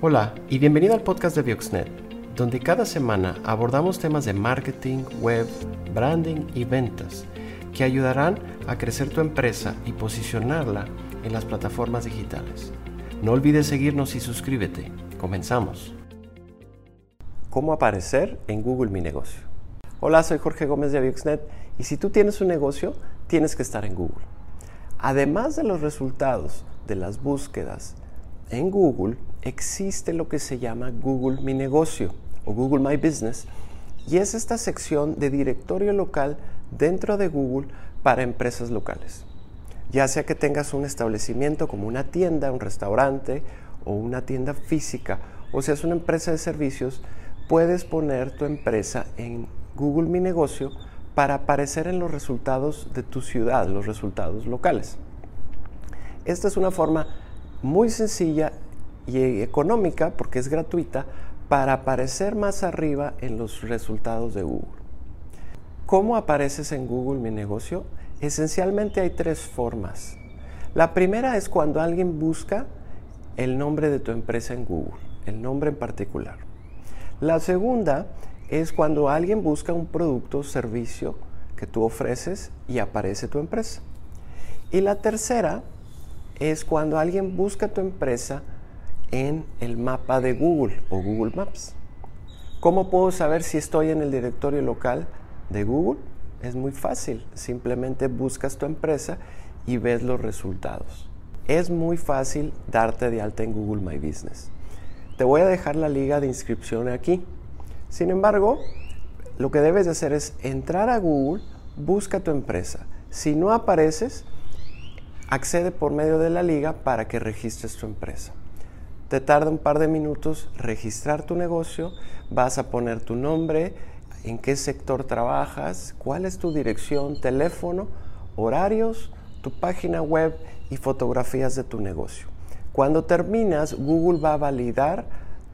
Hola y bienvenido al podcast de Bioxnet, donde cada semana abordamos temas de marketing, web, branding y ventas que ayudarán a crecer tu empresa y posicionarla en las plataformas digitales. No olvides seguirnos y suscríbete. Comenzamos. ¿Cómo aparecer en Google Mi Negocio? Hola, soy Jorge Gómez de Bioxnet y si tú tienes un negocio, tienes que estar en Google. Además de los resultados de las búsquedas en Google, existe lo que se llama Google Mi Negocio o Google My Business y es esta sección de directorio local dentro de Google para empresas locales. Ya sea que tengas un establecimiento como una tienda, un restaurante o una tienda física o seas una empresa de servicios, puedes poner tu empresa en Google Mi Negocio para aparecer en los resultados de tu ciudad, los resultados locales. Esta es una forma muy sencilla y económica, porque es gratuita, para aparecer más arriba en los resultados de Google. ¿Cómo apareces en Google Mi Negocio? Esencialmente hay tres formas. La primera es cuando alguien busca el nombre de tu empresa en Google, el nombre en particular. La segunda es cuando alguien busca un producto o servicio que tú ofreces y aparece tu empresa. Y la tercera es cuando alguien busca tu empresa en el mapa de Google o Google Maps. ¿Cómo puedo saber si estoy en el directorio local de Google? Es muy fácil, simplemente buscas tu empresa y ves los resultados. Es muy fácil darte de alta en Google My Business. Te voy a dejar la liga de inscripción aquí. Sin embargo, lo que debes de hacer es entrar a Google, busca tu empresa. Si no apareces, accede por medio de la liga para que registres tu empresa. Te tarda un par de minutos registrar tu negocio, vas a poner tu nombre, en qué sector trabajas, cuál es tu dirección, teléfono, horarios, tu página web y fotografías de tu negocio. Cuando terminas, Google va a validar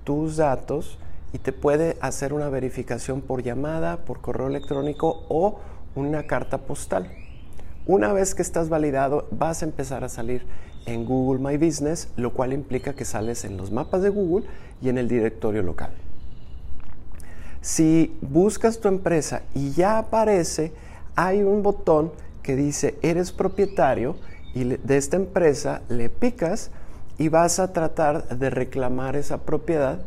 tus datos y te puede hacer una verificación por llamada, por correo electrónico o una carta postal. Una vez que estás validado, vas a empezar a salir en Google My Business, lo cual implica que sales en los mapas de Google y en el directorio local. Si buscas tu empresa y ya aparece, hay un botón que dice eres propietario y de esta empresa le picas y vas a tratar de reclamar esa propiedad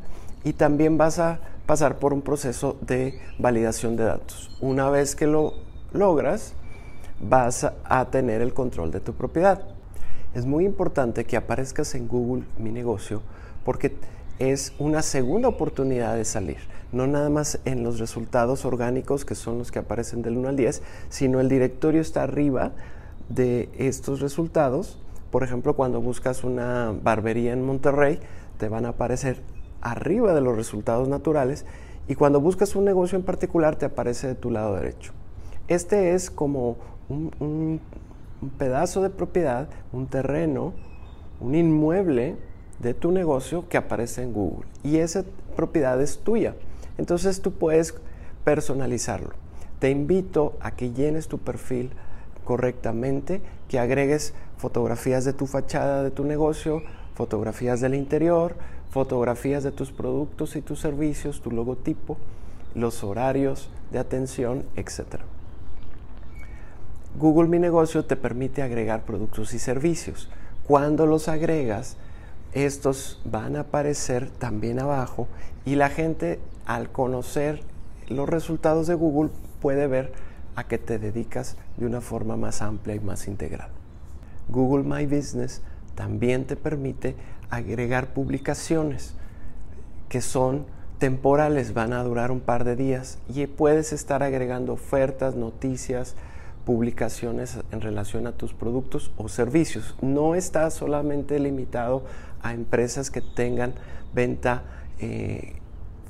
y también vas a pasar por un proceso de validación de datos. Una vez que lo logras, vas a tener el control de tu propiedad. Es muy importante que aparezcas en Google Mi Negocio porque es una segunda oportunidad de salir. No nada más en los resultados orgánicos que son los que aparecen del 1 al 10, sino el directorio está arriba de estos resultados. Por ejemplo, cuando buscas una barbería en Monterrey, te van a aparecer arriba de los resultados naturales y cuando buscas un negocio en particular te aparece de tu lado derecho. Este es como un, pedazo de propiedad, un terreno, un inmueble de tu negocio que aparece en Google y esa propiedad es tuya. Entonces tú puedes personalizarlo. Te invito a que llenes tu perfil correctamente, que agregues fotografías de tu fachada de tu negocio, fotografías del interior, fotografías de tus productos y tus servicios, tu logotipo, los horarios de atención, etc. Google Mi Negocio te permite agregar productos y servicios. Cuando los agregas, estos van a aparecer también abajo y la gente al conocer los resultados de Google puede ver a qué te dedicas de una forma más amplia y más integral. Google My Business también te permite agregar publicaciones que son temporales, van a durar un par de días y puedes estar agregando ofertas, noticias, publicaciones en relación a tus productos o servicios. No está solamente limitado a empresas que tengan venta eh,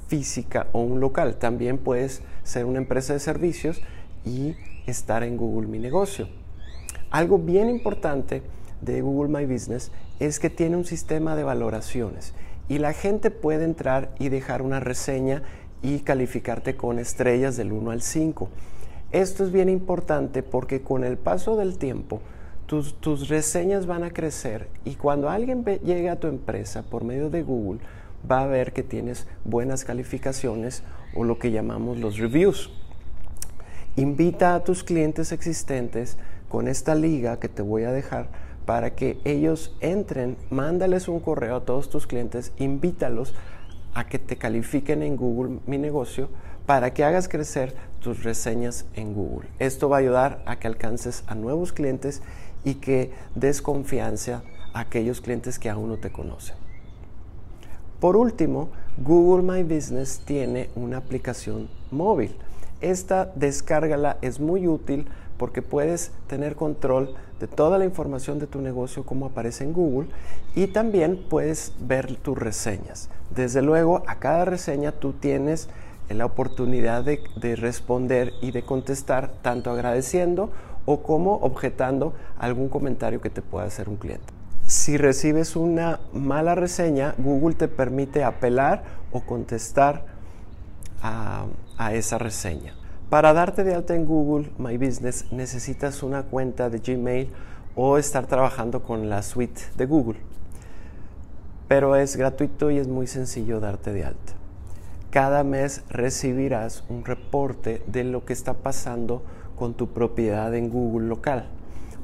física o un local. También puedes ser una empresa de servicios y estar en Google Mi Negocio. Algo bien importante de Google My Business es que tiene un sistema de valoraciones y la gente puede entrar y dejar una reseña y calificarte con estrellas del 1 al 5. Esto es bien importante porque con el paso del tiempo tus, tus reseñas van a crecer y cuando alguien llegue a tu empresa por medio de Google va a ver que tienes buenas calificaciones o lo que llamamos los reviews. Invita a tus clientes existentes con esta liga que te voy a dejar para que ellos entren, mándales un correo a todos tus clientes, invítalos a que te califiquen en Google Mi Negocio para que hagas crecer tus reseñas en Google. Esto va a ayudar a que alcances a nuevos clientes y que des confianza a aquellos clientes que aún no te conocen. Por último, Google My Business tiene una aplicación móvil. Esta descárgala es muy útil porque puedes tener control de toda la información de tu negocio como aparece en Google y también puedes ver tus reseñas. Desde luego, a cada reseña tú tienes la oportunidad de, de, responder y de contestar tanto agradeciendo o como objetando algún comentario que te pueda hacer un cliente. Si recibes una mala reseña, Google te permite apelar o contestar a, a esa reseña. Para darte de alta en Google My Business necesitas una cuenta de Gmail o estar trabajando con la suite de Google. Pero es gratuito y es muy sencillo darte de alta. Cada mes recibirás un reporte de lo que está pasando con tu propiedad en Google local.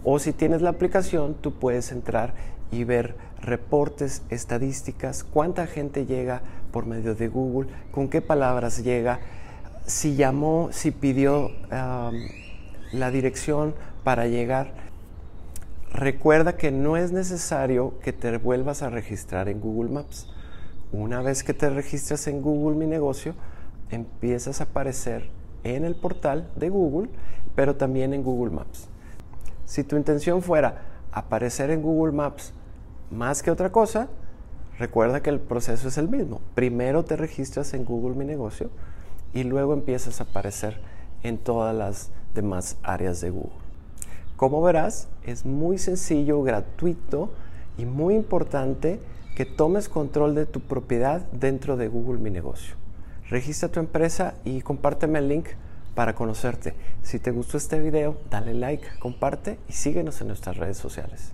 O si tienes la aplicación, tú puedes entrar y ver reportes, estadísticas, cuánta gente llega por medio de Google, con qué palabras llega si llamó, si pidió la dirección para llegar, recuerda que no es necesario que te vuelvas a registrar en Google Maps. Una vez que te registras en Google Mi Negocio, empiezas a aparecer en el portal de Google, pero también en Google Maps. Si tu intención fuera aparecer en Google Maps más que otra cosa, recuerda que el proceso es el mismo. Primero te registras en Google Mi Negocio, y luego empiezas a aparecer en todas las demás áreas de Google. Como verás, es muy sencillo, gratuito y muy importante que tomes control de tu propiedad dentro de Google Mi Negocio. Registra tu empresa y compárteme el link para conocerte. Si te gustó este video, dale like, comparte y síguenos en nuestras redes sociales.